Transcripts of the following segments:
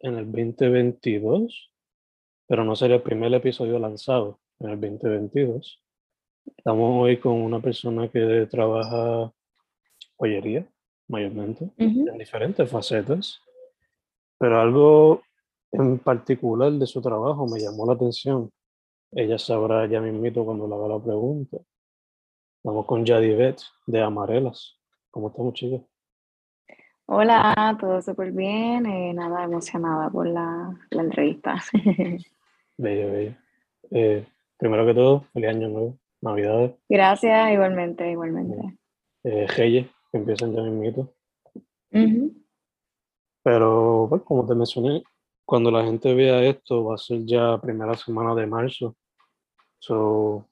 en el 2022, pero no sería el primer episodio lanzado en el 2022. Estamos hoy con una persona que trabaja joyería, mayormente, en diferentes facetas, pero algo en particular de su trabajo me llamó la atención. Ella sabrá ya mismito cuando le haga la pregunta. Vamos con Yadivet de Amarelas. ¿Cómo estamos, chicos? Hola, todo súper bien. Eh, nada, emocionada por la, la entrevista. bello, bello. Eh, primero que todo, feliz año nuevo, Navidades. Gracias, igualmente, igualmente. Eh, que empiezan ya mismito. Pero, pues, como te mencioné, cuando la gente vea esto, va a ser ya primera semana de marzo. So,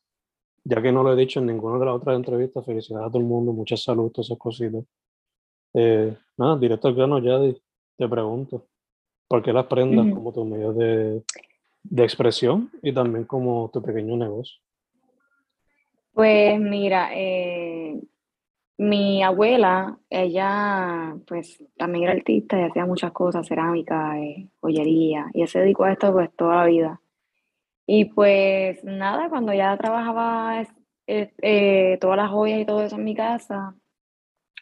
ya que no lo he dicho en ninguna de las otras entrevistas, felicidades a todo el mundo, mucha salud, todas esas cositas. Eh, nada, directo al grano, ya te pregunto, ¿por qué las prendas como tu medio de, de, expresión y también como tu pequeño negocio? Pues mira, eh, mi abuela, ella pues también era artista y hacía muchas cosas, cerámica, eh, joyería, y se dedicó a esto pues toda la vida. Y pues nada, cuando ya trabajaba eh, todas las joyas y todo eso en mi casa,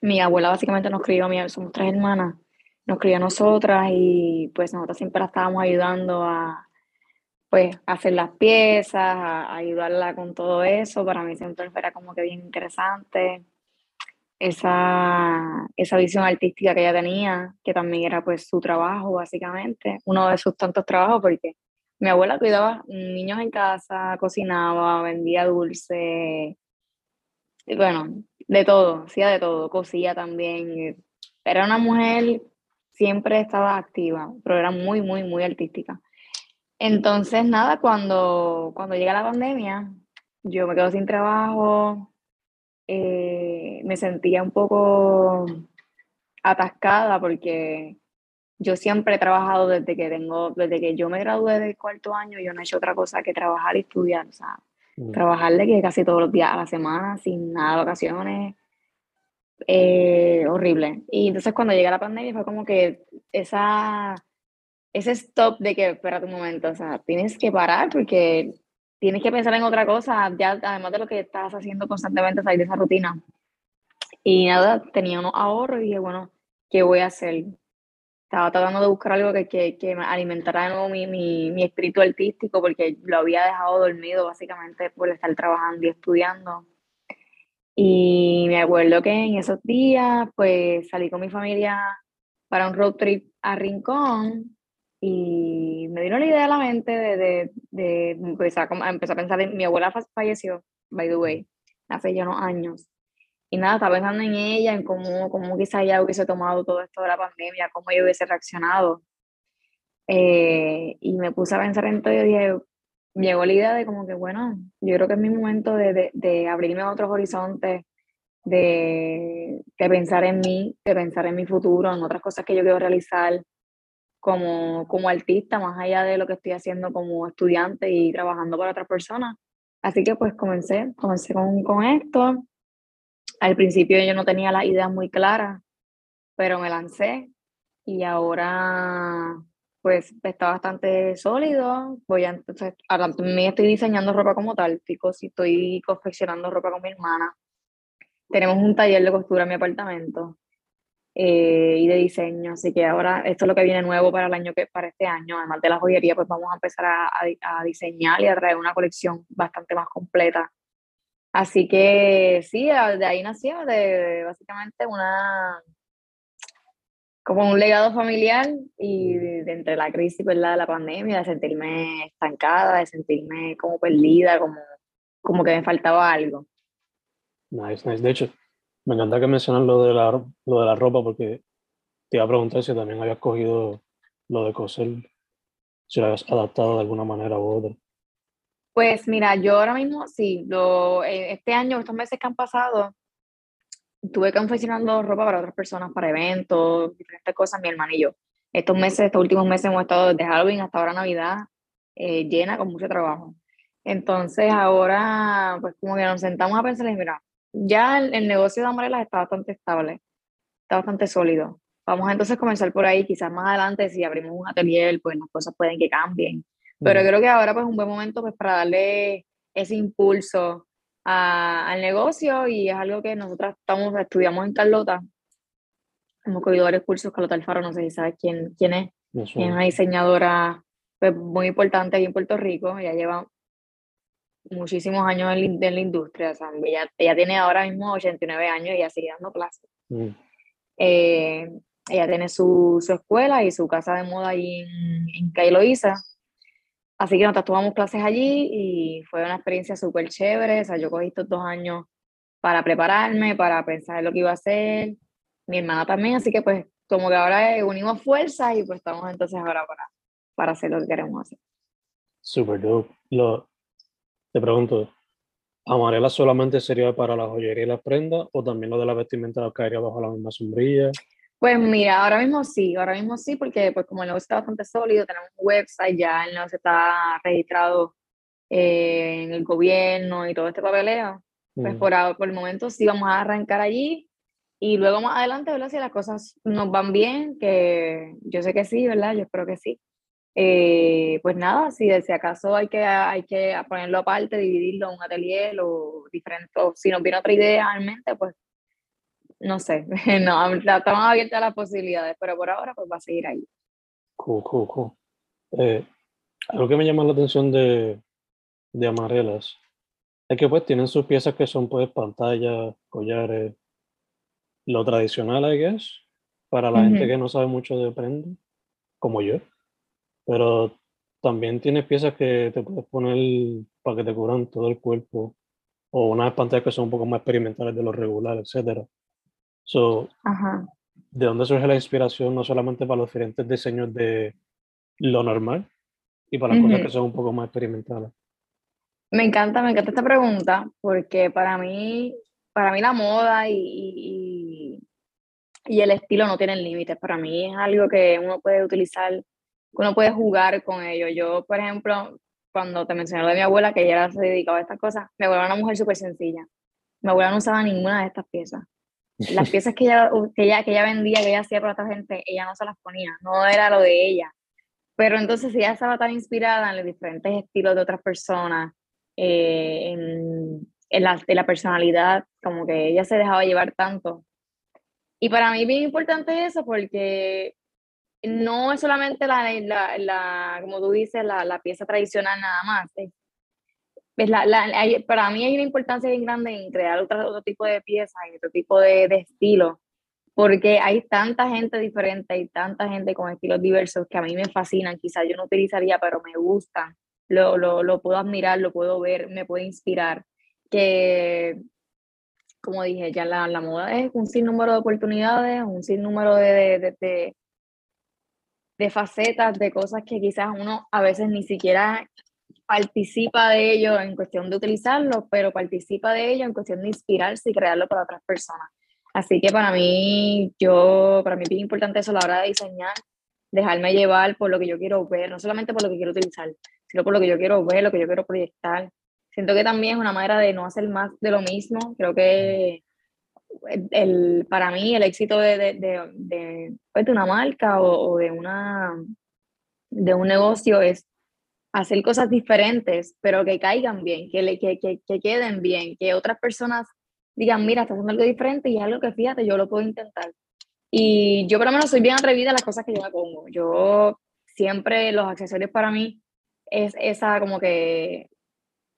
mi abuela básicamente nos crió, somos tres hermanas, nos crió a nosotras y pues nosotros siempre la estábamos ayudando a pues hacer las piezas, ayudarla con todo eso. Para mí siempre era como que bien interesante esa, esa visión artística que ella tenía, que también era pues su trabajo básicamente, uno de sus tantos trabajos porque mi abuela cuidaba niños en casa, cocinaba, vendía dulce, y bueno, de todo, hacía de todo, cosía también. Era una mujer, siempre estaba activa, pero era muy, muy, muy artística. Entonces, nada, cuando, cuando llega la pandemia, yo me quedo sin trabajo, eh, me sentía un poco atascada porque yo siempre he trabajado desde que tengo, desde que yo me gradué del cuarto año, yo no he hecho otra cosa que trabajar y estudiar, o sea. Trabajar de que casi todos los días a la semana, sin nada de vacaciones, eh, horrible. Y entonces cuando llega la pandemia fue como que esa, ese stop de que, espera un momento, o sea, tienes que parar porque tienes que pensar en otra cosa, ya además de lo que estás haciendo constantemente, salir de esa rutina. Y nada, tenía unos ahorros y dije, bueno, ¿qué voy a hacer? Estaba tratando de buscar algo que, que, que alimentara de nuevo mi, mi, mi, espíritu artístico porque lo había dejado dormido básicamente por estar trabajando y estudiando. Y me acuerdo que en esos días pues salí con mi familia para un road trip a Rincón y me vino la idea a la mente de, de, de empezar, empezar a pensar en mi abuela falleció, by the way, hace ya unos años. Y nada, estaba pensando en ella, en cómo, cómo quizá ella hubiese tomado todo esto de la pandemia, cómo ella hubiese reaccionado. Eh, y me puse a pensar en todo y dije, llegó la idea de como que, bueno, yo creo que es mi momento de, de, de abrirme a otros horizontes, de, de, pensar en mí, de pensar en mi futuro, en otras cosas que yo quiero realizar. como, como artista, más allá de lo que estoy haciendo como estudiante y trabajando para otras personas. Así que pues comencé, comencé con, con esto. Al principio yo no tenía las ideas muy claras, pero me lancé y ahora pues está bastante sólido. Voy a, entonces, ahora también estoy diseñando ropa como tal, estoy, estoy confeccionando ropa con mi hermana. Tenemos un taller de costura en mi apartamento eh, y de diseño, así que ahora esto es lo que viene nuevo para el año que para este año, además de la joyería, pues vamos a empezar a, diseñar y a traer una colección bastante más completa. Así que sí, de ahí nació de básicamente una como un legado familiar y de, entre la crisis, ¿verdad? de la pandemia, de sentirme estancada, de sentirme como perdida, como, como que me faltaba algo. Nice, nice. De hecho, me encanta que mencionas lo de la, lo de la ropa porque te iba a preguntar si también habías cogido lo de coser, si lo habías adaptado de alguna manera u otra. Pues mira, yo ahora mismo sí, lo, eh, este año, estos meses que han pasado, estuve confeccionando ropa para otras personas, para eventos, diferentes cosas, mi hermano y yo. Estos meses, estos últimos meses hemos estado desde Halloween hasta ahora Navidad eh, llena con mucho trabajo. Entonces ahora, pues como que nos sentamos a pensar, y mira, ya el, negocio de Amorelas está bastante estable, está bastante sólido. Vamos a entonces comenzar por ahí, quizás más adelante si abrimos un atelier, pues las cosas pueden que cambien. Pero creo que ahora pues un buen momento pues para darle ese impulso al negocio y es algo que nosotros estamos, estudiamos en Carlota. Hemos cogido varios cursos, Carlota Alfaro, no sé si sabes quién, quién es, es una diseñadora pues, muy importante aquí en Puerto Rico, ella lleva muchísimos años en, la industria, ella, ella, tiene ahora mismo 89 años y ella sigue dando clases. Mm. Eh, ella tiene su, su, escuela y su casa de moda ahí en, en Así que nosotros tomamos clases allí y fue una experiencia súper chévere. O sea, yo cogí estos dos años para prepararme, para pensar en lo que iba a hacer. Mi hermana también, así que pues como que ahora unimos fuerzas y pues estamos entonces ahora para, para hacer lo que queremos hacer. Súper dope. Te pregunto, ¿Amarela solamente sería para la joyería y las prendas o también lo de la vestimenta caería bajo la misma sombrilla? Pues mira, ahora mismo sí, ahora mismo sí, porque pues como el negocio está bastante sólido, tenemos un website, ya el negocio está registrado eh, en el gobierno y todo este papeleo, pues mm. por, por el momento sí vamos a arrancar allí y luego más adelante, ¿verdad? Si las cosas nos van bien, que yo sé que sí, ¿verdad? Yo espero que sí. Eh, pues nada, si, si acaso hay que, hay que ponerlo aparte, dividirlo en un atelier o diferente, o si nos viene otra idea en mente, pues no sé, no, estamos abiertas las posibilidades, pero por ahora pues va a seguir ahí. Cool, cool, cool. Eh, algo que me llama la atención de, de Amarelas es que pues tienen sus piezas que son pues pantallas, collares, lo tradicional, I guess, para la gente que no sabe mucho de prenda, como yo. Pero también tienes piezas que te puedes poner para que te cubran todo el cuerpo, o unas pantallas que son un poco más experimentales de lo regular, etcétera. So, ¿De dónde surge la inspiración no solamente para los diferentes diseños de lo normal y para las cosas que son un poco más experimentales? Me encanta, me encanta esta pregunta porque para mí, para mí la moda y, y, y el estilo no tienen límites. Para mí es algo que uno puede utilizar, uno puede jugar con ello. Yo, por ejemplo, cuando te mencioné lo de mi abuela, que ella se dedicaba a estas cosas, mi abuela era una mujer súper sencilla. Mi abuela no usaba ninguna de estas piezas las piezas que ella, que, ella, que ella vendía, que ella hacía para otra gente, ella no se las ponía, no era lo de ella. Pero entonces ella estaba tan inspirada en los diferentes estilos de otras personas, eh, en, en, la, la, personalidad, como que ella se dejaba llevar tanto. Y para mí es bien importante eso porque no es solamente la, la, la como tú dices, la, la pieza tradicional nada más, la, la, para mí hay una importancia bien grande en crear otro, otro tipo de piezas y otro tipo de, de estilo, porque hay tanta gente diferente, y tanta gente con estilos diversos que a mí me fascinan, quizás yo no utilizaría, pero me gustan, lo, lo, lo puedo admirar, lo puedo ver, me puede inspirar, que como dije, ya la, la moda es un sinnúmero de oportunidades, un sinnúmero de, de, de, de facetas, de cosas que quizás uno a veces ni siquiera participa de ello en cuestión de utilizarlo, pero participa de ello en cuestión de inspirarse y crearlo para otras personas. Así que para mí, yo, para mí es bien importante eso a la hora de diseñar, dejarme llevar por lo que yo quiero ver, no solamente por lo que quiero utilizar, sino por lo que yo quiero ver, lo que yo quiero proyectar. Siento que también es una manera de no hacer más de lo mismo. Creo que el, para mí el éxito de, de, de, de, pues, una marca o, o, de, una, de un negocio es hacer cosas diferentes, pero que caigan bien, que, le, que, que, que queden bien, que otras personas digan, mira, estás haciendo algo diferente y es algo que fíjate, yo lo puedo intentar. Y yo por lo menos soy bien atrevida a las cosas que yo me pongo. Yo siempre los accesorios para mí es esa como que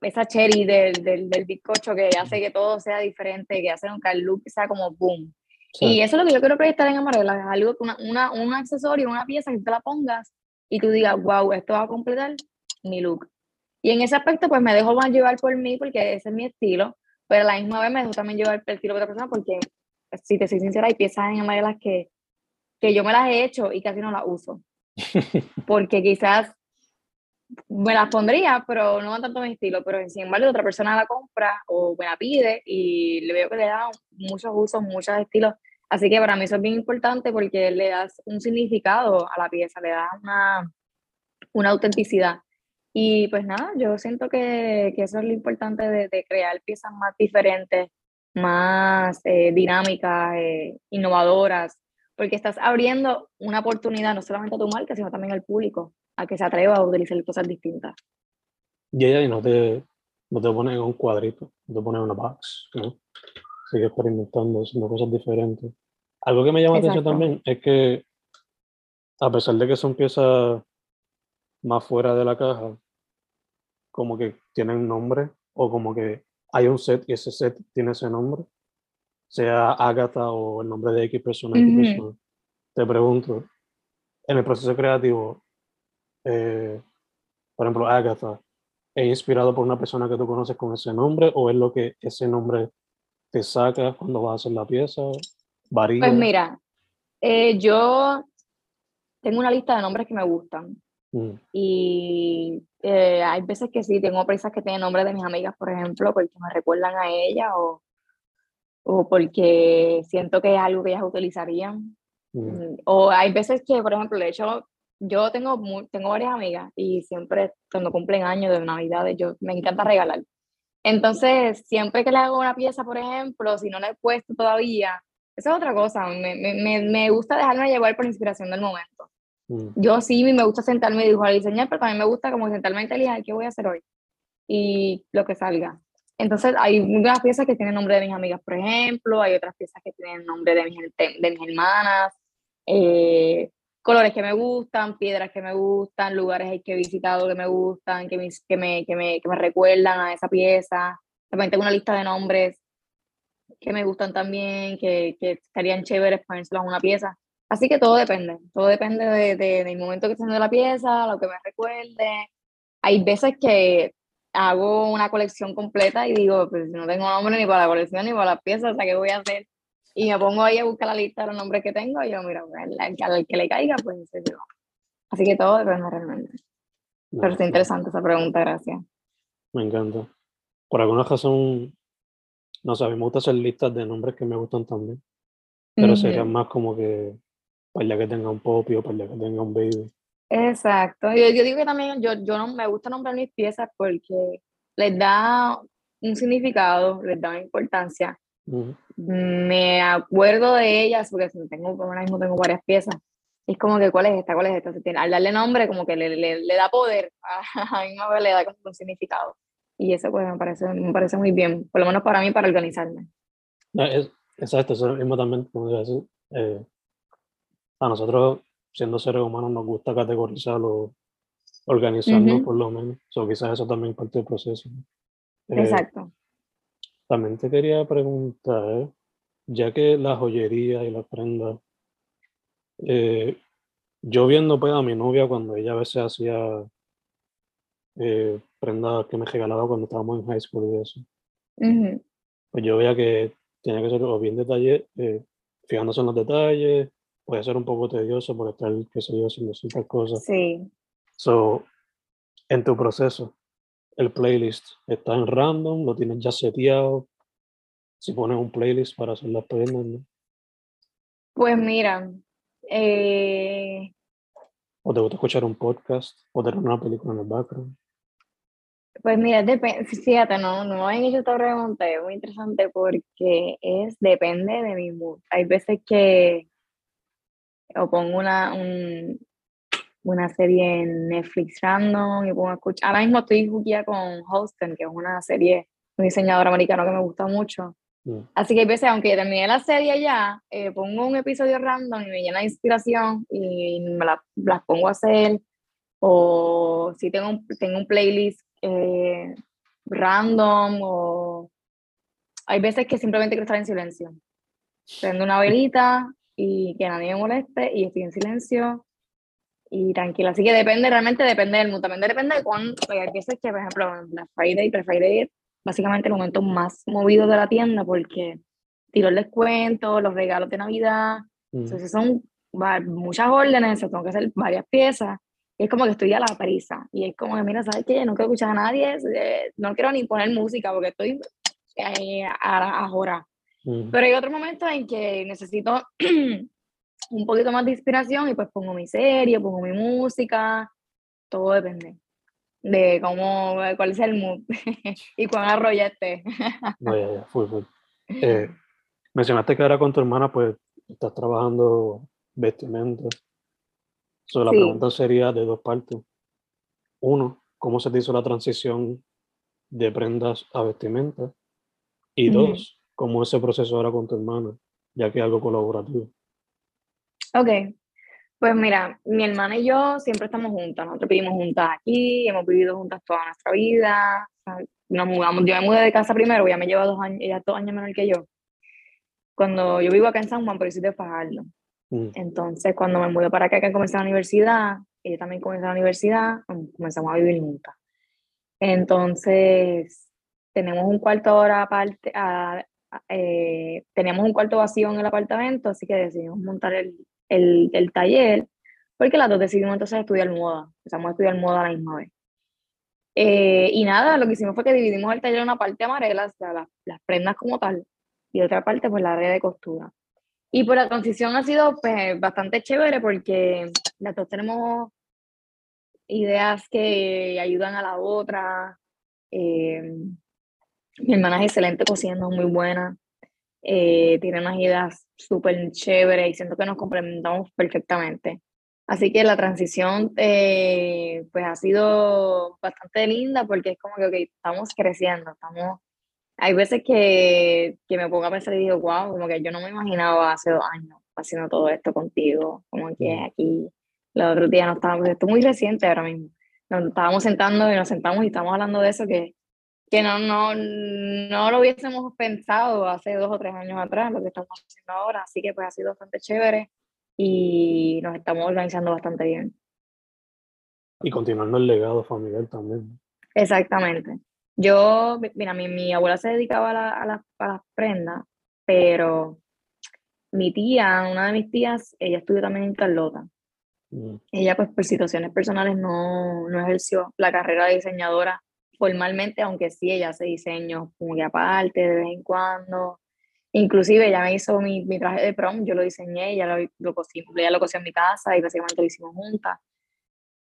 esa cherry del, del, del bizcocho que hace que todo sea diferente, que hace que el look sea como boom. Sí. Y eso es lo que yo quiero proyectar en Amarela, algo, una, una, un accesorio, una pieza que te la pongas y tú digas, wow, esto va a completar mi look. Y en ese aspecto, pues me dejo más llevar por mí porque ese es mi estilo, pero a la misma vez me dejo también llevar el estilo de otra persona porque, si te soy sincera, hay piezas en Amarelas que, que yo me las he hecho y casi no las uso. porque quizás me las pondría, pero no van tanto mi estilo, pero sin embargo otra persona la compra o me la pide y le veo que le da muchos usos, muchos estilos, así que para mí eso es bien importante porque le das un significado a la pieza, le das una, una autenticidad. Y pues nada, yo siento que, que eso es lo importante de, de, crear piezas más diferentes, más eh, dinámicas, eh, innovadoras, porque estás abriendo una oportunidad no solamente a tu marca, sino también al público a que se atreva a utilizar cosas distintas. Y ella no te, no te pone en un cuadrito, no te pone en una box, ¿no? Sigue experimentando, haciendo cosas diferentes. Algo que me llama la atención también es que, a pesar de que son piezas más fuera de la caja, como que tienen nombre, o como que hay un set y ese set tiene ese nombre, sea Agatha o el nombre de X persona, X persona. Te pregunto, en el proceso creativo, eh, por ejemplo, Agatha, ¿es inspirado por una persona que tú conoces con ese nombre o es lo que ese nombre te saca cuando vas a hacer la pieza? ¿Varía? Pues mira, eh, yo tengo una lista de nombres que me gustan. Mm. Y eh, hay veces que sí, tengo piezas que tienen nombres de mis amigas, por ejemplo, porque me recuerdan a ella o, o porque siento que es algo que ellas utilizarían. Mm. O hay veces que, por ejemplo, de hecho, yo tengo, tengo varias amigas y siempre cuando cumplen años de Navidades, yo me encanta regalar. Entonces, siempre que le hago una pieza, por ejemplo, si no la he puesto todavía, esa es otra cosa, me, me, me gusta dejarme llevar por inspiración del momento. Mm. Yo sí me gusta sentarme y dibujar y diseñar, pero también me gusta como sentarme y elegir qué voy a hacer hoy y lo que salga. Entonces, hay unas piezas que tienen nombre de mis amigas, por ejemplo, hay otras piezas que tienen nombre de mis, de mis hermanas. Eh, colores que me gustan, piedras que me gustan, lugares que he visitado que me gustan, que me, que me, que me, que me recuerdan a esa pieza. También tengo una lista de nombres que me gustan también, que, que estarían chéveres ponérselos a una pieza. Así que todo depende, todo depende de, de, del momento que esté haciendo la pieza, lo que me recuerde. Hay veces que hago una colección completa y digo, pues no tengo nombre ni para la colección ni para las piezas, o sea, ¿qué voy a hacer? y me pongo ahí a buscar la lista de los nombres que tengo y yo, mira, al, al que le caiga, pues yo. Así que todo depende realmente. Pero está interesante esa pregunta, gracias. Me encanta. Por alguna razón, no sé, me gusta hacer listas de nombres que me gustan también. Pero uh -huh. serían más como que para que tenga un popi o para que tenga un baby. Exacto. Yo, yo digo que también yo, yo no me gusta nombrar mis piezas porque les da un significado, les da una importancia me acuerdo de ellas porque tengo, ahora mismo tengo varias piezas. Es como que, ¿cuál es esta? ¿Cuál es esta? tiene, al darle nombre, como que le, le, le da poder, a, mí me le da como un significado. Y eso, pues, me parece, me parece muy bien, por lo menos para mí, para organizarme. No, es, exacto, eso es mismo también, como decir, eh, a nosotros, siendo seres humanos, nos gusta categorizar o organizarnos, uh -huh. por lo menos. So, quizás eso también parte del proceso. Eh, Exacto. También te quería preguntar, ya que la joyería y la prenda, eh, yo viendo pues a mi novia cuando ella a veces hacía eh, prendas que me regalaba cuando estábamos en high school y eso, uh -huh. pues yo veía que tenía que ser o bien detalle, eh, fijándose en los detalles, puede ser un poco tedioso por estar, qué sé yo, haciendo ciertas cosas. Sí. So, en tu proceso, el playlist está en random, lo tienes ya seteado. Si pones un playlist para hacer las prendas, ¿no? Pues mira, eh, ¿O te gusta escuchar un podcast o tener una película en el background? Pues mira, depende, fíjate, no, no me han hecho esta pregunta, es muy interesante porque es, depende de mi mood. Hay veces que o pongo una, un, una serie en Netflix random y pongo a escuchar. Ahora mismo estoy juguía con Houston, que es una serie, un diseñador americano que me gusta mucho. Mm. Así que hay veces, aunque termine la serie ya, eh, pongo un episodio random y me llena de inspiración y me la, las pongo a hacer. O si tengo un, tengo un playlist eh, random o hay veces que simplemente quiero estar en silencio. Prendo una velita y que nadie me moleste y estoy en silencio y tranquila. Así que depende, realmente depende del mood. También depende de cuándo. Hay veces que, por ejemplo, Black Friday, Black Friday es básicamente el momento más movido de la tienda porque tiro el descuento, los regalos de Navidad. Mm. Entonces son muchas órdenes, tengo que hacer varias piezas. Y es como que estoy a la prisa. Y es como que, mira, ¿sabes qué? No quiero escuchar a nadie, eh, no quiero ni poner música porque estoy eh, a, a, mm. Pero hay otros momentos en que necesito un poquito más de inspiración y pues pongo mi serie, pongo mi música, todo depende de cómo, cuál es el mood y cuán arrolla esté. no, ya, ya, fue, fue. Eh, mencionaste que ahora con tu hermana pues estás trabajando vestimenta. So, la pregunta sería de dos partes. Uno, ¿cómo se te hizo la transición de prendas a vestimenta? Y dos, ¿cómo es ese proceso ahora con tu hermana, ya que es algo colaborativo? Ok, pues mira, mi hermana y yo siempre estamos juntas, nosotros vivimos juntas aquí, hemos vivido juntas toda nuestra vida, nos mudamos, yo me mudé de casa primero, ella me lleva dos años, ella dos años menor que yo. Cuando yo vivo acá en San Juan, por eso de Fajardo. Mm. Entonces, cuando me mudé para acá, que comencé la universidad, ella también comenzó la universidad, comenzamos a vivir juntas. Entonces, tenemos un cuarto ahora aparte, eh, tenemos un cuarto vacío en el apartamento, así que decidimos montar el, el, el, taller, porque las dos decidimos entonces estudiar moda, empezamos a estudiar moda a la misma vez. Eh, y nada, lo que hicimos fue que dividimos el taller en una parte amarela, o sea, las, las prendas como tal, y otra parte pues la red de costura. Y por pues, la transición ha sido pues, bastante chévere porque las dos tenemos ideas que ayudan a la otra. Eh, mi hermana es excelente cociendo, muy buena. Eh, tiene unas ideas súper chéveres y siento que nos complementamos perfectamente. Así que la transición eh, pues ha sido bastante linda porque es como que estamos creciendo, estamos... Hay veces que, que me pongo a pensar y digo, wow, como que yo no me imaginaba hace dos años haciendo todo esto contigo, como que mm. aquí los otros días no estábamos, esto es muy reciente ahora mismo, nos estábamos sentando y nos sentamos y estamos hablando de eso que que no, no, no lo hubiésemos pensado hace dos o tres años atrás, lo que estamos haciendo ahora. Así que pues ha sido bastante chévere y nos estamos organizando bastante bien. Y continuando el legado familiar también. Exactamente. Yo, mira, mi, mi abuela se dedicaba a, a, las prendas, pero mi tía, una de mis tías, ella estudió también en Carlota. Mm. Ella, pues, por situaciones personales no, no ejerció la carrera de diseñadora formalmente, aunque sí, ella hace diseños muy aparte de vez en cuando. Inclusive ella me hizo mi, mi traje de prom, yo lo diseñé, ella lo, lo, ella lo cosió en mi casa y básicamente lo hicimos juntas.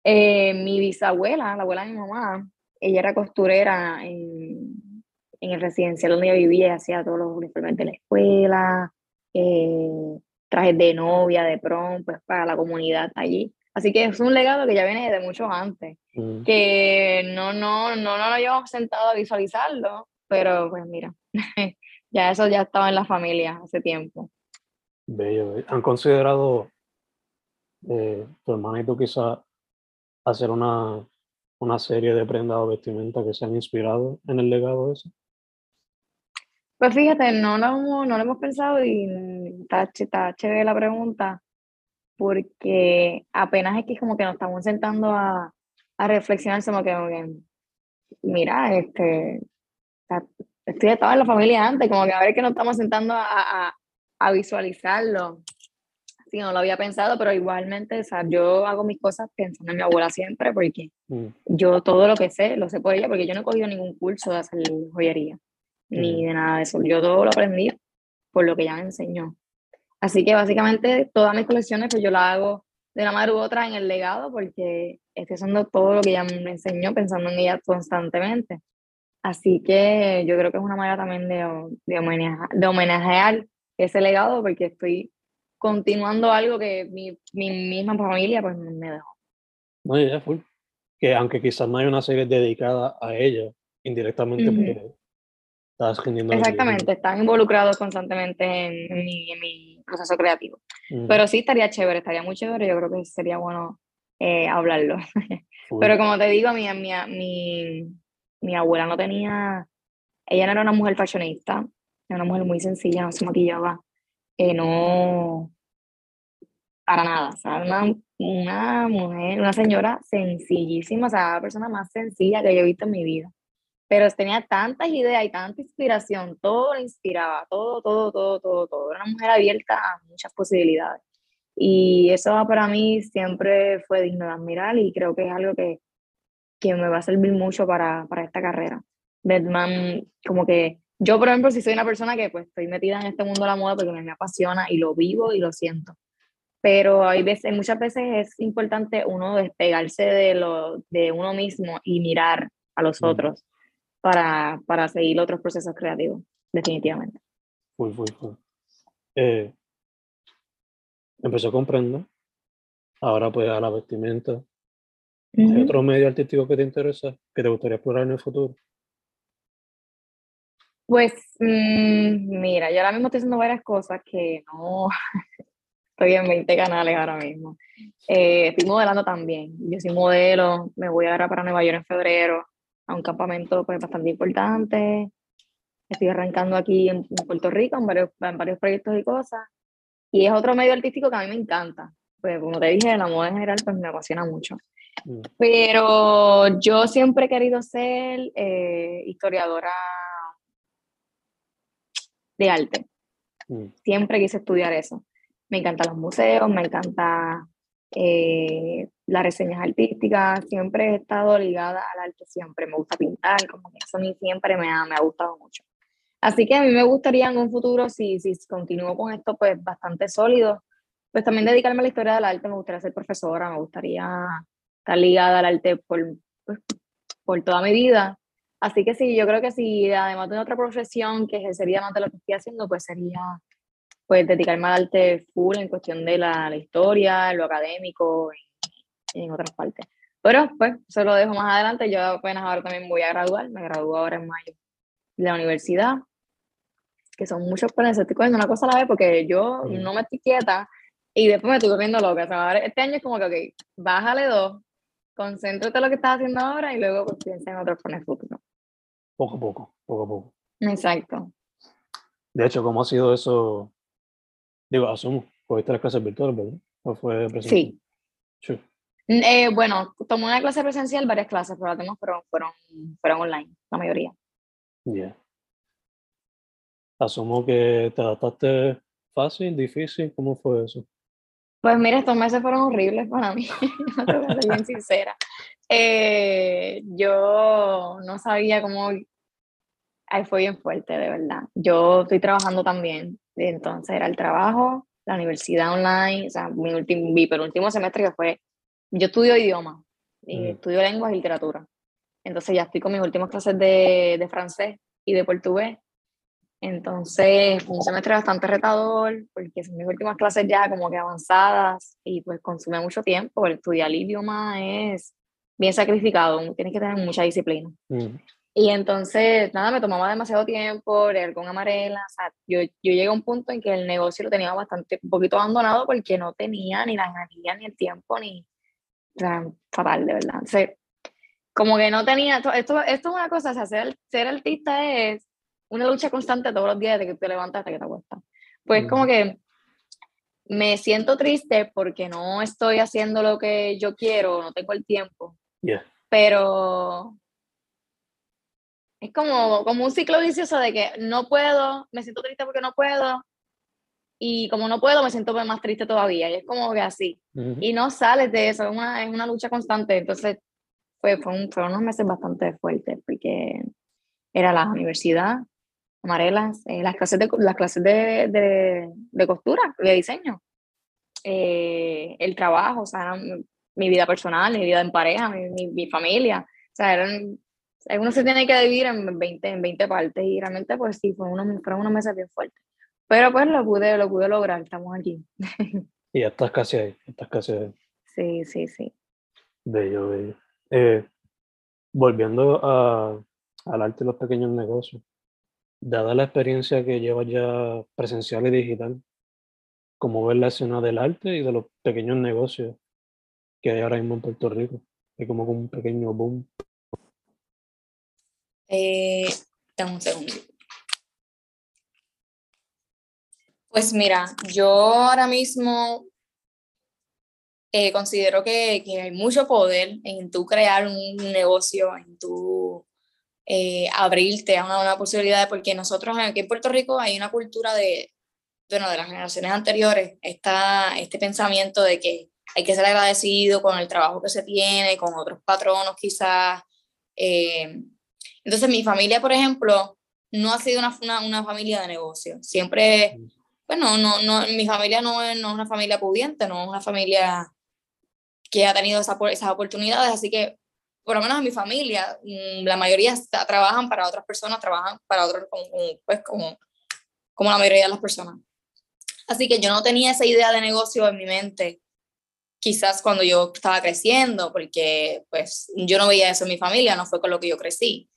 Eh, mi bisabuela, la abuela de mi mamá, ella era costurera en, en el residencial donde ella vivía, hacía todos los uniformes de la escuela, eh, trajes de novia, de prom, pues para la comunidad allí. Así que es un legado que ya viene de mucho antes, mm. que no, no, no, no lo llevamos sentado a visualizarlo, pero pues mira, ya eso ya estaba en la familia hace tiempo. Bello, ¿Han considerado eh, tu hermana y tú quizá hacer una, una serie de prendas o vestimenta que se han inspirado en el legado ese? Pues fíjate, no lo, no lo hemos pensado y está, está chévere la pregunta porque apenas es que como que nos estamos sentando a, a reflexionar, como que, que, mira, este, estoy estaba en la familia antes, como que a ver que nos estamos sentando a, a, a visualizarlo. Sí, no lo había pensado, pero igualmente, o sea, yo hago mis cosas pensando en mi abuela siempre, porque mm. yo todo lo que sé, lo sé por ella, porque yo no he cogido ningún curso de hacer joyería, ni mm. de nada de eso. Yo todo lo aprendí por lo que ella me enseñó. Así que básicamente todas mis colecciones pues yo las hago de una manera u otra en el legado porque estoy haciendo todo lo que ella me enseñó pensando en ella constantemente. Así que yo creo que es una manera también de, de, homenajear, de homenajear ese legado porque estoy continuando algo que mi, mi misma familia pues me dejó. No, ya full. Que aunque quizás no hay una serie dedicada a ella, indirectamente uh estás Exactamente, están involucrados constantemente en, mi, en mi, proceso creativo. Pero sí estaría chévere, estaría muy chévere, yo creo que sería bueno eh, hablarlo. Pero como te digo, mi, mi, mi, mi abuela no tenía, ella no era una mujer fashionista, era una mujer muy sencilla, no se maquillaba, eh, no, para nada, o sea, una, una mujer, una señora sencillísima, o sea, la persona más sencilla que yo he visto en mi vida. Pero tenía tantas ideas y tanta inspiración, todo le inspiraba, todo, todo, todo, todo, todo. Era una mujer abierta a muchas posibilidades. Y eso para mí siempre fue digno de admirar y creo que es algo que, que me va a servir mucho para, para esta carrera. Batman, como que yo, por ejemplo, si soy una persona que pues estoy metida en este mundo de la moda porque me apasiona y lo vivo y lo siento pero hay veces, muchas veces es importante uno despegarse de, lo, de uno mismo y mirar a los otros para, para seguir otros procesos creativos, definitivamente. Fui, fui, fui. Eh, empezó comprendo, ahora pues a la vestimenta. ¿Hay otro medio artístico que te interesa, que te gustaría explorar en el futuro? Pues mm, mira, yo ahora mismo estoy haciendo varias cosas que no, Estoy en 20 canales ahora mismo. Eh, estoy modelando también. Yo soy modelo, me voy ahora para Nueva York en febrero a un campamento pues, bastante importante. Estoy arrancando aquí en, Puerto Rico en varios, en varios proyectos y cosas. Y es otro medio artístico que a mí me encanta. Pues como te dije, la moda en general pues me apasiona mucho. Mm. Pero yo siempre he querido ser eh, historiadora de arte. Mm. Siempre quise estudiar eso me encantan los museos, me encanta eh, las reseñas artísticas, siempre he estado ligada al arte, siempre me gusta pintar, como que eso a mí siempre me ha, me ha gustado mucho. Así que a mí me gustaría en un futuro, si, si continúo con esto pues bastante sólido, pues también dedicarme a la historia del arte, me gustaría ser profesora, me gustaría estar ligada al arte por, pues, por toda mi vida. Así que sí, yo creo que si además de otra profesión que sería más de lo que estoy haciendo, pues sería pues dedicarme al arte full en cuestión de la, la historia, lo académico y, en otras partes. Pero pues eso lo dejo más adelante. Yo apenas ahora también voy a graduar, me gradúo ahora en mayo de la universidad, que son muchos planes, estoy cogiendo una cosa a la vez porque yo no me estoy quieta y después me estoy cogiendo loca. O sea, este año es como que, ok, bájale dos, concéntrate en lo que estás haciendo ahora y luego pues piensa en otros planes futuros. Poco a poco, poco a poco. Exacto. De hecho, ¿cómo ha sido eso Digo, asumo, cogiste las clases virtuales, ¿verdad? ¿O fue presencial? Sí. Eh, bueno, tomé una clase presencial, varias clases, pero las demás fueron, fueron, fueron online, la mayoría. Ya. Asumo que te adaptaste fácil, difícil, ¿cómo fue eso? Pues mira, estos meses fueron horribles para mí, no te voy a ser bien sincera. Eh, yo no sabía cómo... Ahí fue bien fuerte, de verdad. Yo estoy trabajando también entonces era el trabajo, la universidad online, o sea, mi, último, mi penúltimo semestre que fue, yo estudio idioma, y estudio lenguas y literatura. Entonces ya estoy con mis últimas clases de, de francés y de portugués. Entonces fue un semestre bastante retador porque son mis últimas clases ya como que avanzadas y pues consume mucho tiempo. El estudiar el idioma es bien sacrificado, tienes que tener mucha disciplina. Y entonces, nada, me tomaba demasiado tiempo leer con amarela. O sea, yo, yo llegué a un punto en que el negocio lo tenía bastante, un poquito abandonado porque no tenía ni la energía, ni el tiempo, ni. O sea, fatal, de verdad. Entonces, como que no tenía. Esto, esto, esto es una cosa, o sea, ser, ser artista es una lucha constante todos los días de que te levantas hasta que te acuestas. Pues, como que me siento triste porque no estoy haciendo lo que yo quiero, no tengo el tiempo. Pero es como, como un ciclo vicioso de que no puedo, me siento triste porque no puedo, y como no puedo, me siento más triste todavía. Y es como que así. Y no sales de eso, es una, es una lucha constante. Entonces, fue, fue un, fueron unos meses bastante fuertes porque era la universidad, amarelas, eh, las clases, de, las clases de, de, de, costura, de diseño. eh, el trabajo, o sea, mi vida personal, mi vida en pareja, mi, mi, familia. O sea, eran, uno se tiene que dividir en 20, en 20 partes y realmente pues sí, fue unos, fueron unos meses bien fuertes. Pero pues lo pude, lo pude lograr, estamos aquí. Y ya estás casi ahí, estás casi ahí. Sí, sí, sí. Bello, bello. Eh, volviendo a, al arte de los pequeños negocios, dada la experiencia que llevas ya presencial y digital, ¿cómo ves la escena del arte y de los pequeños negocios que hay ahora mismo en Puerto Rico? Hay como un pequeño boom. Eh, dame un segundo. Pues mira, yo ahora mismo eh, considero que, que, hay mucho poder en tú crear un negocio, en tú eh, abrirte a una, una, posibilidad, porque nosotros aquí en Puerto Rico hay una cultura de, bueno, de las generaciones anteriores, está este pensamiento de que hay que ser agradecido con el trabajo que se tiene, con otros patronos quizás. Eh, entonces mi familia, por ejemplo, no ha sido una, una, una familia de negocio. Siempre, bueno, no, no, mi familia no es, no es una familia pudiente, no es una familia que ha tenido esa, esas oportunidades, así que por lo menos en mi familia, mm, la mayoría trabajan para otras personas, trabajan para otros, como, pues, como, como la mayoría de las personas. Así que yo no tenía esa idea de negocio en mi mente, quizás cuando yo estaba creciendo, porque pues yo no veía eso en mi familia, no fue con lo que yo crecí.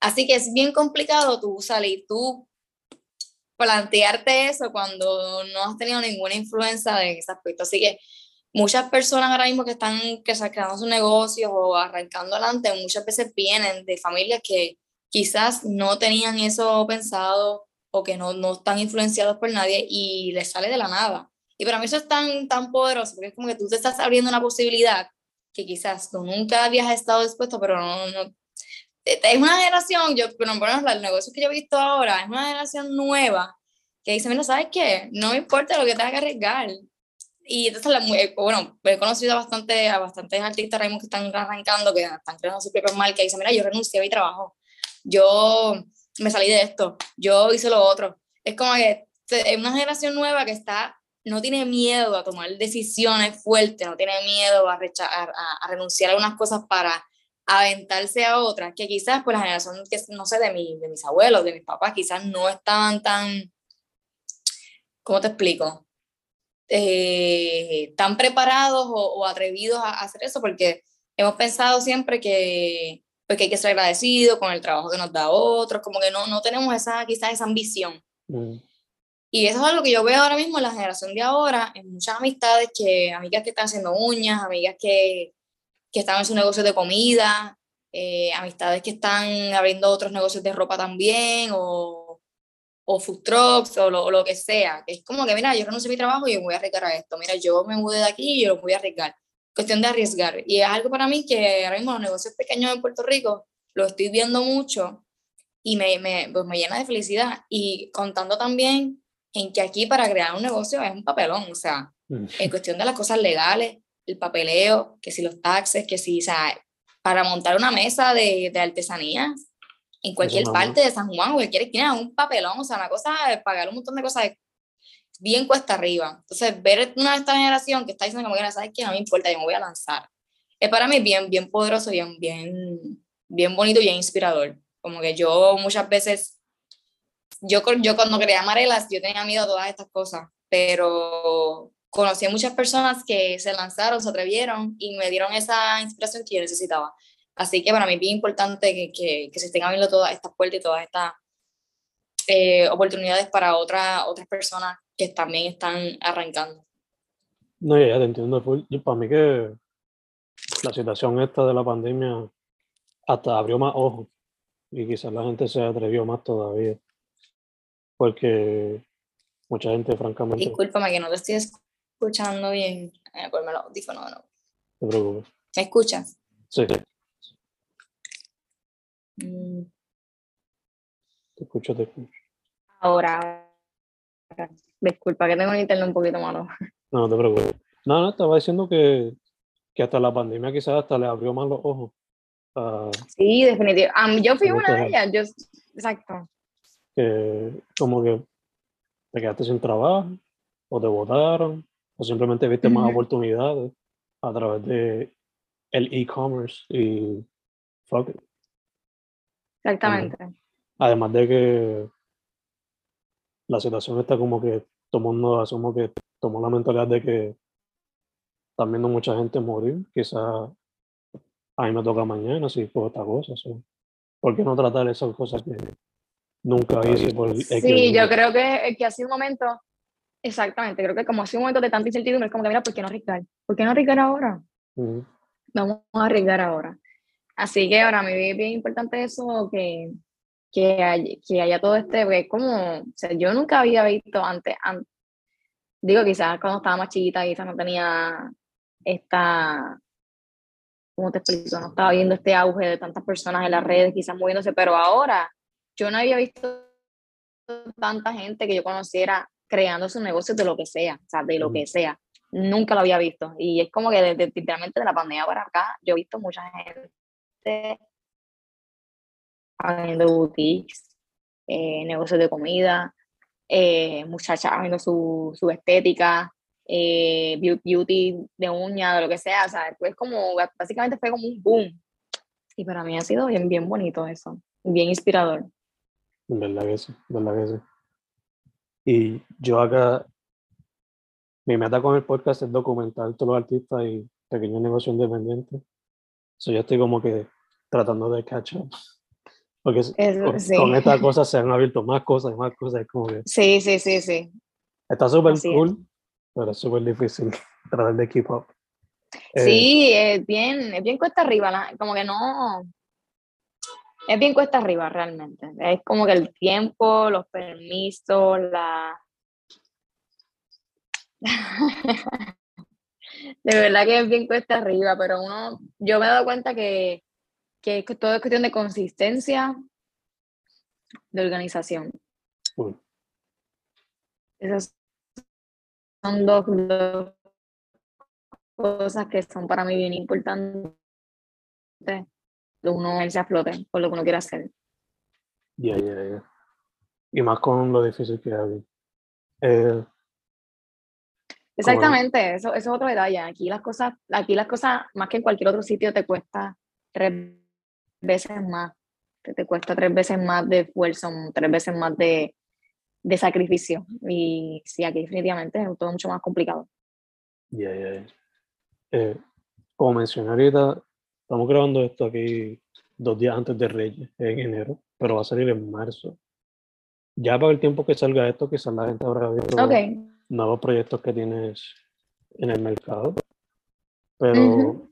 Así que es bien complicado tú salir, tú plantearte eso cuando no has tenido ninguna influencia en ese aspecto. Así que muchas personas ahora mismo que están que creando sus negocios o arrancando adelante, muchas veces vienen de familias que quizás no tenían eso pensado o que no, no están influenciados por nadie y les sale de la nada. Y para mí eso es tan, tan poderoso, porque es como que tú te estás abriendo una posibilidad que quizás tú nunca habías estado dispuesto, pero no, no es una generación, yo, pero bueno, el negocio que yo he visto ahora, es una generación nueva que dice, mira, ¿sabes qué? No me importa lo que tenga que arriesgar, y entonces, la, eh, bueno, he conocido bastante, a bastantes artistas que están arrancando, que están creando su propia marca y dicen, mira, yo renuncié a mi trabajo, yo me salí de esto, yo hice lo otro. Es como que es una generación nueva que está, no tiene miedo a tomar decisiones fuertes, no tiene miedo a, a, a, renunciar a algunas cosas para aventarse a otras, que quizás por la generación, que, no sé, de, mi, de mis abuelos, de mis papás, quizás no estaban tan, ¿cómo te explico? eh, tan preparados o, atrevidos a, hacer eso, porque hemos pensado siempre que, pues, hay que ser agradecido con el trabajo que nos da otros, como que no, no tenemos esa, quizás esa ambición. Mm. Y eso es algo que yo veo ahora mismo en la generación de ahora, en muchas amistades, que amigas que están haciendo uñas, amigas que, que están en su negocio de comida, eh, amistades que están abriendo otros negocios de ropa también, o o food trucks o lo, lo, que sea. Es como que, mira, yo renuncio a mi trabajo y me voy a arriesgar a esto. Mira, yo me mudé de aquí y yo lo voy a arriesgar. Cuestión de arriesgar. Y es algo para mí que ahora mismo los negocios pequeños en Puerto Rico lo estoy viendo mucho y me, me, pues me llena de felicidad. Y contando también en que aquí para crear un negocio es un papelón, o sea, mm. en cuestión de las cosas legales, el papeleo, que si los taxes, que si, o sea, para montar una mesa de, de artesanías, en cualquier parte de San Juan, cualquier esquina, un papelón, o sea, una cosa, pagar un montón de cosas bien cuesta arriba. Entonces, ver una de esta generación que está diciendo como que, ¿sabes qué? No me importa, yo me voy a lanzar. Es para mí bien, bien poderoso, bien, bien, bien bonito y bien inspirador. Como que yo muchas veces, yo, yo cuando quería Amarelas, yo tenía miedo a todas estas cosas, pero conocí a muchas personas que se lanzaron, se atrevieron y me dieron esa inspiración que yo necesitaba. Así que para mí es bien importante que, que, que se estén abriendo todas estas puertas y todas estas eh, oportunidades para otra, otras personas que también están arrancando. No, ya, te entiendo. para mí que la situación esta de la pandemia hasta abrió más ojos y quizás la gente se atrevió más todavía. Porque mucha gente, francamente. Discúlpame que no te estoy escuchando bien. Eh, ponme los audífonos de nuevo. No te preocupes. ¿Me escuchas? Sí. Mm. Te escucho, te escucho. Ahora, disculpa que tengo un internet un poquito malo. No, no te preocupes. No, no, estaba diciendo que, que hasta la pandemia quizás hasta le abrió más los ojos. sí, definitivamente. yo fui una de ellas, yo, exacto. Que como que te quedaste sin trabajo, o te votaron, o simplemente viste más Ujú. oportunidades a través de el e-commerce y fuck it. Exactamente. Además de que la situación está como que todo mundo asumo que tomó la mentalidad de que están viendo mucha gente morir, quizás a mí me toca mañana si por esta cosa. so, ¿Por qué no tratar esas cosas que nunca hice por Sí, yo creo que, que ha sido un momento, exactamente, creo que como ha sido un momento de tanta incertidumbre, es como que mira, ¿por qué no arriesgar? ¿Por qué no arriesgar ahora? Ujú, Vamos a arriesgar ahora. Así que ahora me ve bien importante eso, que, que, haya, que haya todo este, porque es como, o sea, yo nunca había visto antes, an- digo, quizás cuando estaba más chiquita, quizás no tenía esta, ¿cómo te explico? No estaba viendo este auge de tantas personas en las redes, quizás moviéndose, pero ahora yo no había visto tanta gente que yo conociera creando sus negocios de lo que sea, o sea, de lo que sea. Nunca lo había visto. Y es como que desde literalmente de la pandemia para acá, yo he visto mucha gente abriendo boutiques, eh, negocios de comida, eh, muchachas abriendo su, su estética, eh, beau- beauty de uña, de lo que sea. O sea, es como, básicamente fue como un boom. Y para mí ha sido bien, bien bonito eso, bien inspirador. Verdad que sí, verdad que sí. Y yo acá, mi meta con el podcast es documentar todos los artistas y pequeños negocios independientes. So yo estoy como que tratando de catch up. Porque es- Eso, con, sí. con estas cosas se han abierto más cosas y más cosas. Como que Sí, sí, sí, sí. está súper Así es. cool, pero es súper difícil tratar de keep up. Eh, Sí, es bien, es bien cuesta arriba, la- como que no, es bien cuesta arriba realmente. Es como que el tiempo, los permisos, la... De verdad que es bien cuesta arriba, pero uno, yo me he dado cuenta que, que todo es cuestión de consistencia, de organización. Esas son dos, dos cosas que son para mí bien importantes. Uno irse a flote por lo que uno quiere hacer. Ya, ya, ya. Y más con lo difícil que es. Eh, Exactamente, eso, eso es otro detalle. Aquí las cosas, aquí las cosas, más que en cualquier otro sitio, te cuesta tres veces más. Te, te cuesta tres veces más de esfuerzo, tres veces más de, de sacrificio. Y sí, aquí definitivamente es todo mucho más complicado. Ya, ya, ya. Eh, como mencioné ahorita, estamos grabando esto aquí dos días antes de Reyes, en enero, pero va a salir en marzo. Ya para el tiempo que salga esto, quizás la gente habrá visto Ok, nuevos proyectos que tienes en el mercado. Pero Ujú.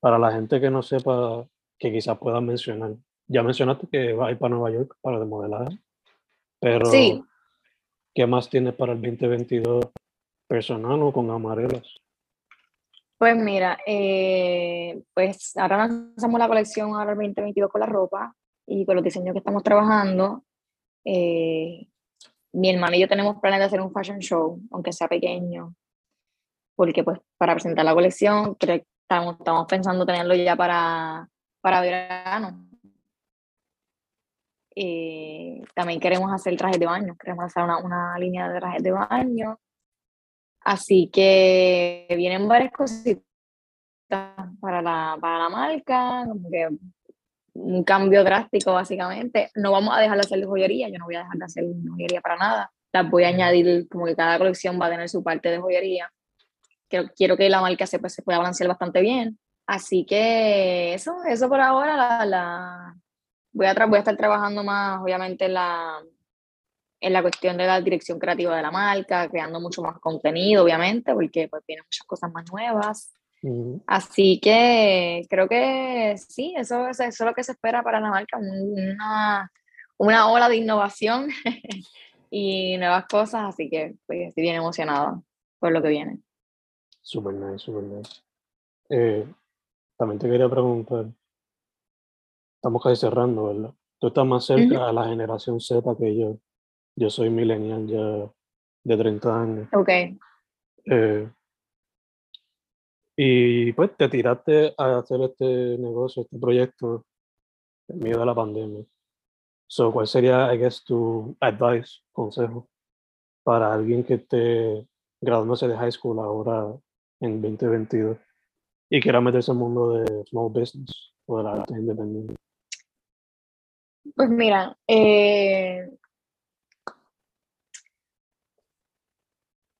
para la gente que no sepa, que quizás puedas mencionar, ya mencionaste que vas a ir para Nueva York para el modelaje, pero Sí. ¿qué más tienes para el 2022 personal o con amarelas? Pues mira, eh, pues ahora lanzamos la colección ahora el 2022 con la ropa y con los diseños que estamos trabajando. Eh, mi hermano y yo tenemos planes de hacer un fashion show, aunque sea pequeño, porque pues para presentar la colección estamos, estamos pensando tenerlo ya para, para verano. Eh, también queremos hacer trajes de baño, queremos hacer una, una línea de trajes de baño. Así que vienen varias cositas para la, para la marca, como que un cambio drástico básicamente. No vamos a dejar de hacer joyería, yo no voy a dejar de hacer joyería para nada. Las voy a añadir, como que cada colección va a tener su parte de joyería. Quiero, quiero que la marca se, pues, se pueda balancear bastante bien. Así que eso, eso por ahora, la, la- voy, a voy a estar trabajando más, obviamente, en la, en la cuestión de la dirección creativa de la marca, creando mucho más contenido, obviamente, porque pues vienen muchas cosas más nuevas. Ujú. Así que creo que sí, eso, es- eso es lo que se espera para la marca, un- una, una ola de innovación y nuevas cosas, así que pues, estoy bien emocionada por lo que viene. Super nice, super nice. Eh, también te quería preguntar, estamos casi cerrando, ¿verdad? Tú estás más cerca Ujú. a la generación Z que yo. Yo soy millennial ya de 30 años. Ok, Eh, y pues te tiraste a hacer este negocio, este proyecto en medio de la pandemia. So, ¿cuál sería, I guess, tu advice, consejo para alguien que esté graduándose de high school ahora en 2022 y quiera meterse en el mundo de small business o de la arte independiente? Pues mira, eh,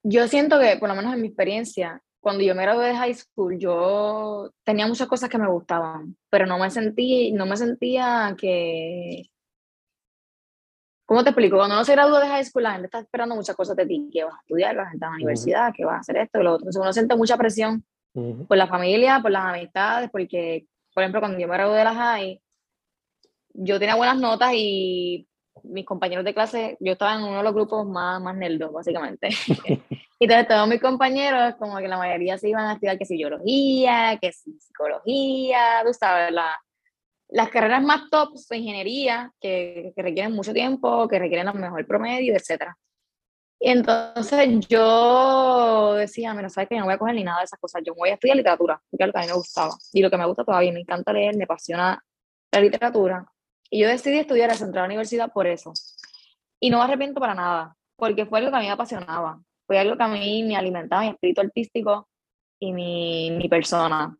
yo siento que, por lo menos en mi experiencia, cuando yo me gradué de high school, yo tenía muchas cosas que me gustaban, pero no me sentí, no me sentía que... ¿Cómo te explico? Cuando uno se gradúa de high school, la gente está esperando muchas cosas de ti, que vas a estudiar, vas a entrar a la universidad, que vas a hacer esto y lo otro. Entonces uno siente mucha presión por la familia, por las amistades, porque, por ejemplo, cuando yo me gradué de la high, yo tenía buenas notas y mis compañeros de clase, yo estaba en uno de los grupos más, más nerdos, básicamente. y entonces todos mis compañeros, como que la mayoría se iban a estudiar que si biología, que si psicología, tú sabes, la, las carreras más top son ingeniería, que, que, requieren mucho tiempo, que requieren el mejor promedio, etc. Y entonces yo decía, mira, sabes que yo no voy a coger ni nada de esas cosas, yo voy a estudiar literatura, porque es lo que a mí me gustaba. Y lo que me gusta todavía, me encanta leer, me apasiona la literatura. Y yo decidí estudiar a Central Universidad por eso. Y no me arrepiento para nada, porque fue algo que a mí me apasionaba. Fue algo que a mí me alimentaba mi espíritu artístico y mi, mi persona.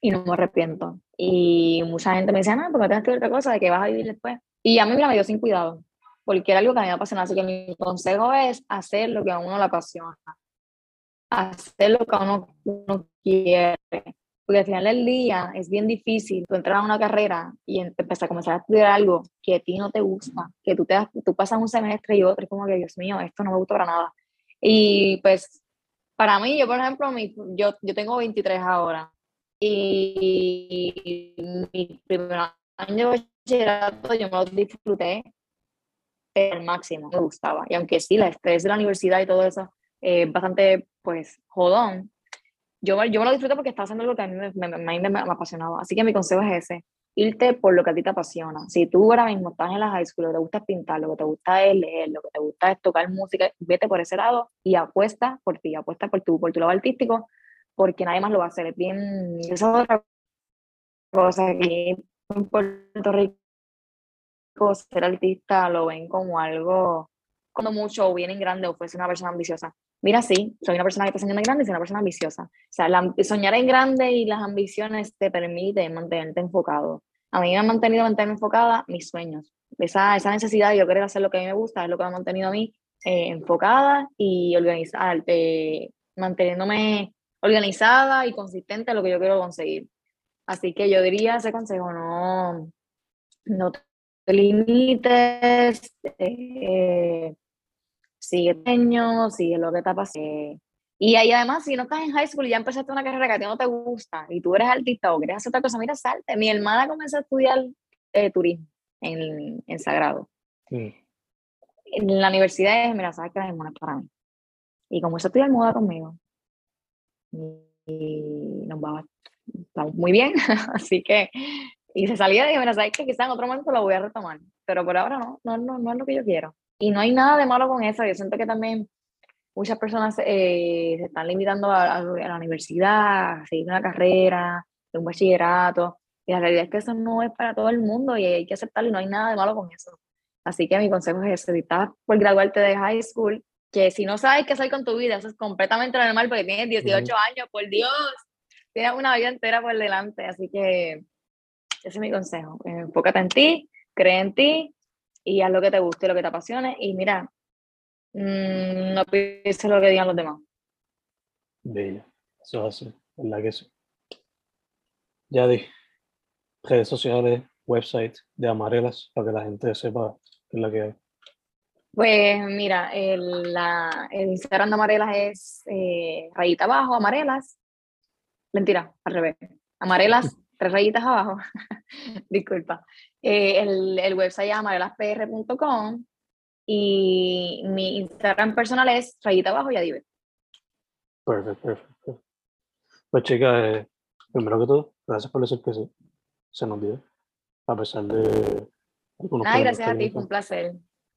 Y no me arrepiento. Y mucha gente me decía, no, porque tienes que ver otra cosa, de que vas a vivir después. Y a mí me la dio sin cuidado, porque era algo que a mí me apasionaba. Así que mi consejo es hacer lo que a uno le apasiona. Hacer lo que a uno, uno quiere porque al final del día es bien difícil tú entrar a una carrera y empezar a comenzar a estudiar algo que a ti no te gusta, que tú, te tú pasas un semestre y otro, y como que, Dios mío, esto no me gusta para nada. Y pues, para mí, yo, por ejemplo, mi, yo, yo tengo 23 ahora, y mi primer año de bachillerato yo me lo disfruté al máximo, me gustaba. Y aunque sí, la estrés de la universidad y todo eso es eh, bastante, pues, jodón, yo, yo me lo disfruto porque está haciendo algo que a mí me, me, me, me, apasionaba. Así que mi consejo es ese, irte por lo que a ti te apasiona. Si tú ahora mismo estás en la high school, lo que te gusta es pintar, lo que te gusta es leer, lo que te gusta es tocar música, vete por ese lado y apuesta por ti, apuesta por tu, por tu lado artístico, porque nadie más lo va a hacer. Es bien, esa es otra cosa que en Puerto Rico ser artista lo ven como algo, como mucho o bien en grande o fuese una persona ambiciosa mira, sí, soy una persona que está soñando en grande y soy una persona ambiciosa. O sea, soñar en grande y las ambiciones te permiten mantenerte enfocado. A mí me han mantenido mantenerme enfocada mis sueños. Esa, esa necesidad de yo querer hacer lo que a mí me gusta es lo que me ha mantenido a mí eh, enfocada y organizada, eh, manteniéndome organizada y consistente en lo que yo quiero conseguir. Así que yo diría ese consejo, no, no te limites, eh, sigue pequeño, sigue lo que te pasando. Y ahí además, si no estás en high school y ya empezaste una carrera que a ti no te gusta y tú eres artista o quieres hacer otra cosa, mira, salte. Mi hermana comenzó a estudiar eh, turismo en, en Sagrado. En la universidad es, mira, sabes que la hermana es para mí. Y como a estudiar moda conmigo. Y, nos va, vamos muy bien, así que, y se salía y dije, mira, sabes que quizás en otro momento lo voy a retomar, pero por ahora no, no, no, no es lo que yo quiero. Y no hay nada de malo con eso. Yo siento que también muchas personas eh, se están limitando a, la universidad, a seguir una carrera, un bachillerato. Y la realidad es que eso no es para todo el mundo y hay que aceptarlo y no hay nada de malo con eso. Así que mi consejo es ese, si estás por graduarte de high school, que si no sabes qué hacer con tu vida, eso es completamente normal porque tienes 18 años, por Dios, tienes una vida entera por delante. Así que ese es mi consejo. Enfócate en ti, cree en ti y haz lo que te guste, lo que te apasione y mira, mmm, no pienses lo que digan los demás. Bella, eso es así, ¿verdad que sí? Ya di, redes sociales, website de Amarelas, para que la gente sepa qué es la que hay. Pues mira, el, la, el Instagram de Amarelas es eh, rayita abajo, Amarelas. Mentira, al revés. Amarelas, tres rayitas abajo. Disculpa. Eh, el, el, website es amarelaspr.com y mi Instagram personal es rayita abajo y adive. Perfecto, perfecto. Pues chicas, eh, primero que todo, gracias por decir que sí. Se nos dio. A pesar de... Ay, gracias a ti, fue un placer.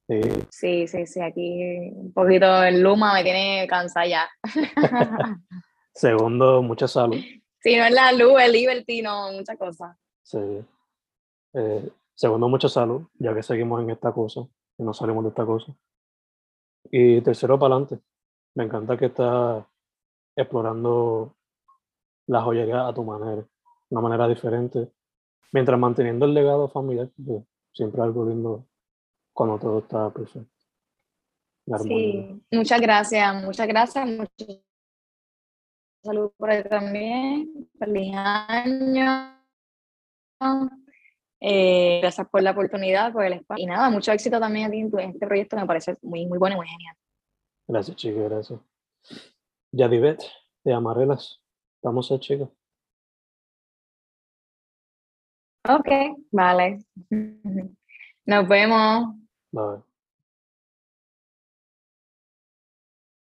Sí. sí, sí, sí, aquí un poquito el Luma me tiene cansada ya. Segundo, mucha salud. Sí, no es la luz, el Liberty, no, muchas cosas. Sí. Eh, segundo, mucha salud, ya que seguimos en esta cosa y no salimos de esta cosa. Y tercero, para adelante. Me encanta que estás explorando la joyería a tu manera, una manera diferente, mientras manteniendo el legado familiar, porque siempre algo lindo cuando todo está perfecto. Sí, muchas gracias, muchas gracias. Saludos por ahí también. Feliz año. Eh, gracias por la oportunidad, por el espacio. Y nada, mucho éxito también a ti en este proyecto, me parece muy, muy bueno y muy genial. Gracias, chicos, gracias. Yadivet, de Amarelas. Vamos a chicos. Ok, vale. Nos vemos. Bye.